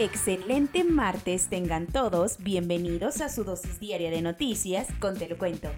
Excelente martes tengan todos, bienvenidos a su dosis diaria de noticias con Te lo cuento.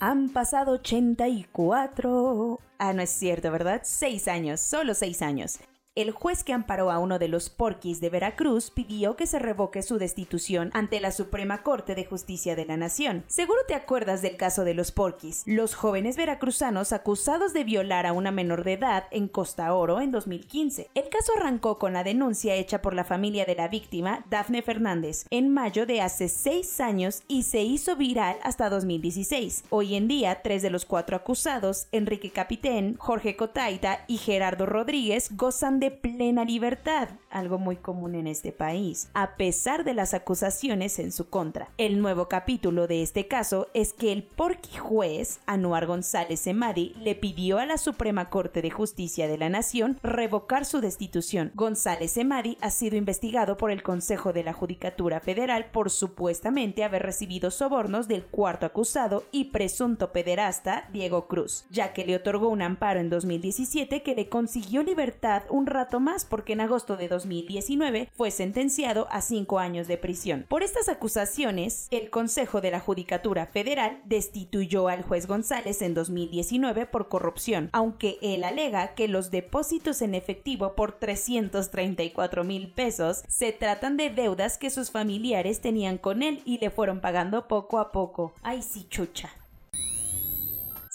Han pasado 84... Ah, no es cierto, ¿verdad? Seis años, solo seis años. El juez que amparó a uno de los porquis de Veracruz pidió que se revoque su destitución ante la Suprema Corte de Justicia de la Nación. Seguro te acuerdas del caso de los porquis, los jóvenes veracruzanos acusados de violar a una menor de edad en Costa Oro en 2015. El caso arrancó con la denuncia hecha por la familia de la víctima, Dafne Fernández, en mayo de hace seis años y se hizo viral hasta 2016. Hoy en día, tres de los cuatro acusados, Enrique Capitén, Jorge Cotaita y Gerardo Rodríguez, gozan de plena libertad, algo muy común en este país, a pesar de las acusaciones en su contra. El nuevo capítulo de este caso es que el porqui juez Anuar González Emadi le pidió a la Suprema Corte de Justicia de la Nación revocar su destitución. González Emadi ha sido investigado por el Consejo de la Judicatura Federal por supuestamente haber recibido sobornos del cuarto acusado y presunto pederasta Diego Cruz, ya que le otorgó un amparo en 2017 que le consiguió libertad un rato más porque en agosto de 2019 fue sentenciado a cinco años de prisión. Por estas acusaciones, el Consejo de la Judicatura Federal destituyó al juez González en 2019 por corrupción, aunque él alega que los depósitos en efectivo por 334 mil pesos se tratan de deudas que sus familiares tenían con él y le fueron pagando poco a poco. Ay, sí, chucha.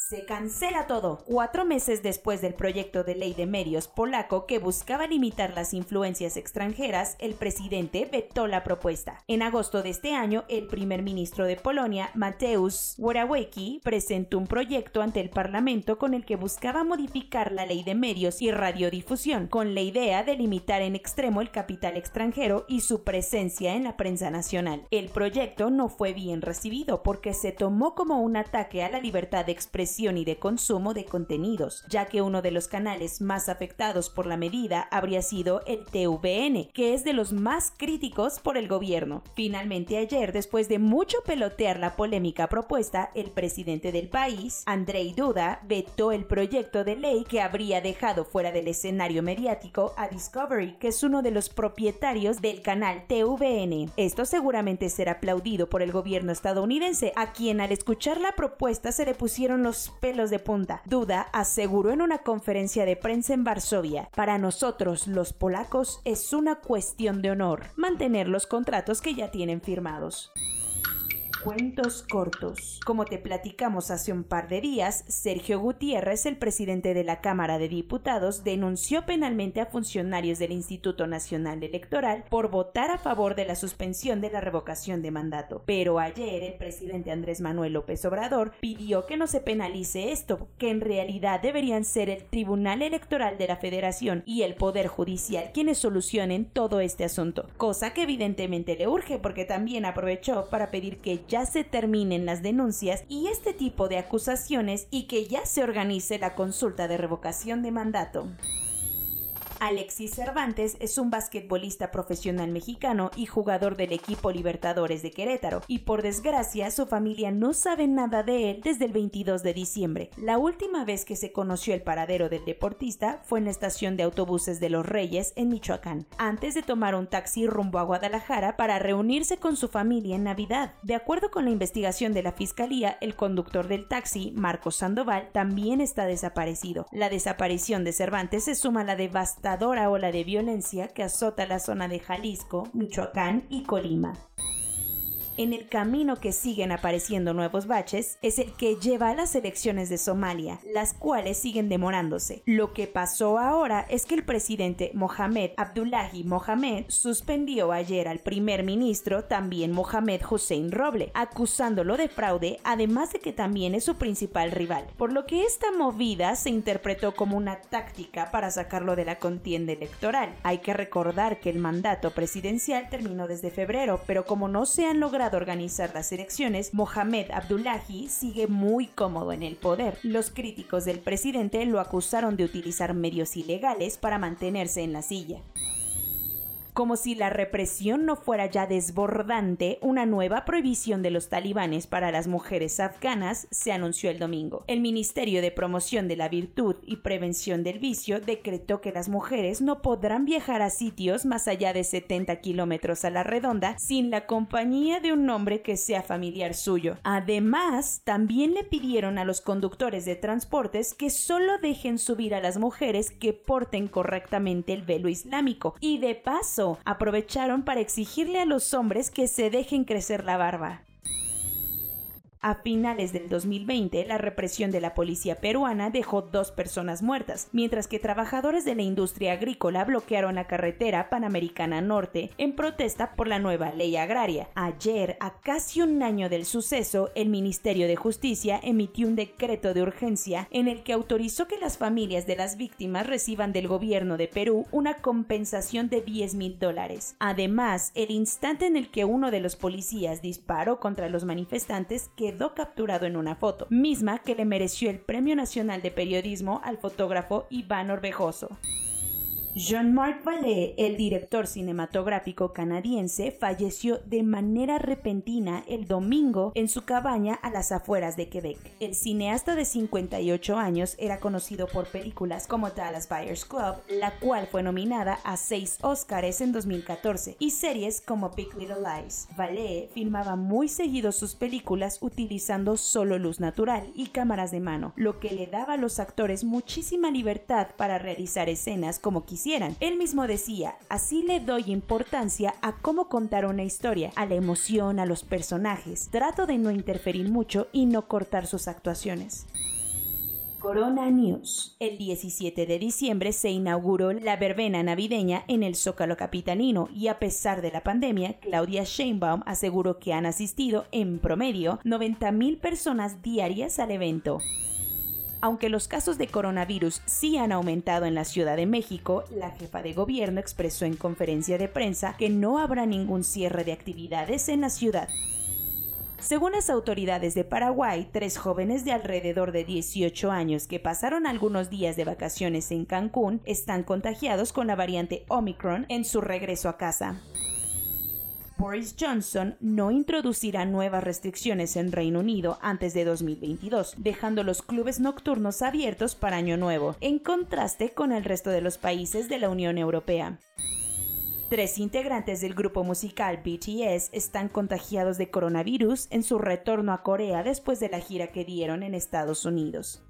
Se cancela todo. Cuatro meses después del proyecto de ley de medios polaco que buscaba limitar las influencias extranjeras, el presidente vetó la propuesta. En agosto de este año, el primer ministro de Polonia, Mateusz Morawiecki, presentó un proyecto ante el Parlamento con el que buscaba modificar la ley de medios y radiodifusión, con la idea de limitar en extremo el capital extranjero y su presencia en la prensa nacional. El proyecto no fue bien recibido porque se tomó como un ataque a la libertad de expresión y de consumo de contenidos, ya que uno de los canales más afectados por la medida habría sido el TVN, que es de los más críticos por el gobierno. Finalmente ayer, después de mucho pelotear la polémica propuesta, el presidente del país, Andrei Duda, vetó el proyecto de ley que habría dejado fuera del escenario mediático a Discovery, que es uno de los propietarios del canal TVN. Esto seguramente será aplaudido por el gobierno estadounidense, a quien al escuchar la propuesta se le pusieron los pelos de punta. Duda aseguró en una conferencia de prensa en Varsovia, para nosotros los polacos es una cuestión de honor mantener los contratos que ya tienen firmados. Cuentos cortos. Como te platicamos hace un par de días, Sergio Gutiérrez, el presidente de la Cámara de Diputados, denunció penalmente a funcionarios del Instituto Nacional Electoral por votar a favor de la suspensión de la revocación de mandato. Pero ayer el presidente Andrés Manuel López Obrador pidió que no se penalice esto, que en realidad deberían ser el Tribunal Electoral de la Federación y el Poder Judicial quienes solucionen todo este asunto, cosa que evidentemente le urge porque también aprovechó para pedir que ya se terminen las denuncias y este tipo de acusaciones y que ya se organice la consulta de revocación de mandato. Alexis Cervantes es un basquetbolista profesional mexicano y jugador del equipo Libertadores de Querétaro, y por desgracia su familia no sabe nada de él desde el 22 de diciembre. La última vez que se conoció el paradero del deportista fue en la estación de autobuses de Los Reyes en Michoacán, antes de tomar un taxi rumbo a Guadalajara para reunirse con su familia en Navidad. De acuerdo con la investigación de la fiscalía, el conductor del taxi, Marcos Sandoval, también está desaparecido. La desaparición de Cervantes se suma a la ola de violencia que azota la zona de Jalisco, Michoacán y Colima. En el camino que siguen apareciendo nuevos baches es el que lleva a las elecciones de Somalia, las cuales siguen demorándose. Lo que pasó ahora es que el presidente Mohamed Abdullahi Mohamed suspendió ayer al primer ministro, también Mohamed Hussein Roble, acusándolo de fraude, además de que también es su principal rival, por lo que esta movida se interpretó como una táctica para sacarlo de la contienda electoral. Hay que recordar que el mandato presidencial terminó desde febrero, pero como no se han logrado organizar las elecciones, Mohamed Abdullahi sigue muy cómodo en el poder. Los críticos del presidente lo acusaron de utilizar medios ilegales para mantenerse en la silla. Como si la represión no fuera ya desbordante, una nueva prohibición de los talibanes para las mujeres afganas se anunció el domingo. El Ministerio de Promoción de la Virtud y Prevención del Vicio decretó que las mujeres no podrán viajar a sitios más allá de 70 kilómetros a la redonda sin la compañía de un hombre que sea familiar suyo. Además, también le pidieron a los conductores de transportes que solo dejen subir a las mujeres que porten correctamente el velo islámico y de paso aprovecharon para exigirle a los hombres que se dejen crecer la barba. A finales del 2020, la represión de la policía peruana dejó dos personas muertas, mientras que trabajadores de la industria agrícola bloquearon la carretera Panamericana Norte en protesta por la nueva ley agraria. Ayer, a casi un año del suceso, el Ministerio de Justicia emitió un decreto de urgencia en el que autorizó que las familias de las víctimas reciban del gobierno de Perú una compensación de 10 mil dólares. Además, el instante en el que uno de los policías disparó contra los manifestantes quedó capturado en una foto, misma que le mereció el Premio Nacional de Periodismo al fotógrafo Iván Orbejoso. Jean-Marc Vallée, el director cinematográfico canadiense, falleció de manera repentina el domingo en su cabaña a las afueras de Quebec. El cineasta de 58 años era conocido por películas como Dallas Buyers Club, la cual fue nominada a seis Oscars en 2014, y series como Big Little Lies. Vallée filmaba muy seguido sus películas utilizando solo luz natural y cámaras de mano, lo que le daba a los actores muchísima libertad para realizar escenas como quisieran él mismo decía, así le doy importancia a cómo contar una historia, a la emoción, a los personajes. Trato de no interferir mucho y no cortar sus actuaciones. Corona News. El 17 de diciembre se inauguró la verbena navideña en el Zócalo Capitanino y a pesar de la pandemia, Claudia Sheinbaum aseguró que han asistido en promedio 90.000 personas diarias al evento. Aunque los casos de coronavirus sí han aumentado en la Ciudad de México, la jefa de gobierno expresó en conferencia de prensa que no habrá ningún cierre de actividades en la ciudad. Según las autoridades de Paraguay, tres jóvenes de alrededor de 18 años que pasaron algunos días de vacaciones en Cancún están contagiados con la variante Omicron en su regreso a casa. Boris Johnson no introducirá nuevas restricciones en Reino Unido antes de 2022, dejando los clubes nocturnos abiertos para Año Nuevo, en contraste con el resto de los países de la Unión Europea. Tres integrantes del grupo musical BTS están contagiados de coronavirus en su retorno a Corea después de la gira que dieron en Estados Unidos.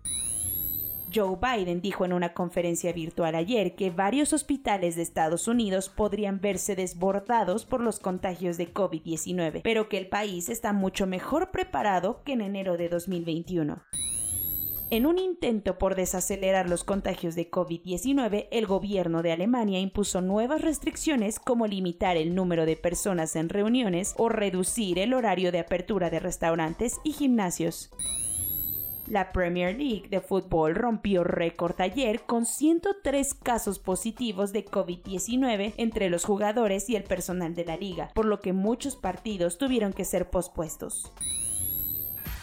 Joe Biden dijo en una conferencia virtual ayer que varios hospitales de Estados Unidos podrían verse desbordados por los contagios de COVID-19, pero que el país está mucho mejor preparado que en enero de 2021. En un intento por desacelerar los contagios de COVID-19, el gobierno de Alemania impuso nuevas restricciones como limitar el número de personas en reuniones o reducir el horario de apertura de restaurantes y gimnasios. La Premier League de fútbol rompió récord ayer con 103 casos positivos de COVID-19 entre los jugadores y el personal de la liga, por lo que muchos partidos tuvieron que ser pospuestos.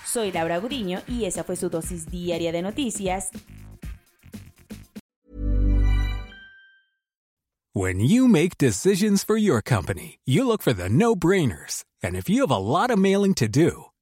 Soy Laura Gudiño y esa fue su dosis diaria de noticias. When you make decisions for your company, you look for the no-brainers. And if you have a lot of mailing to do,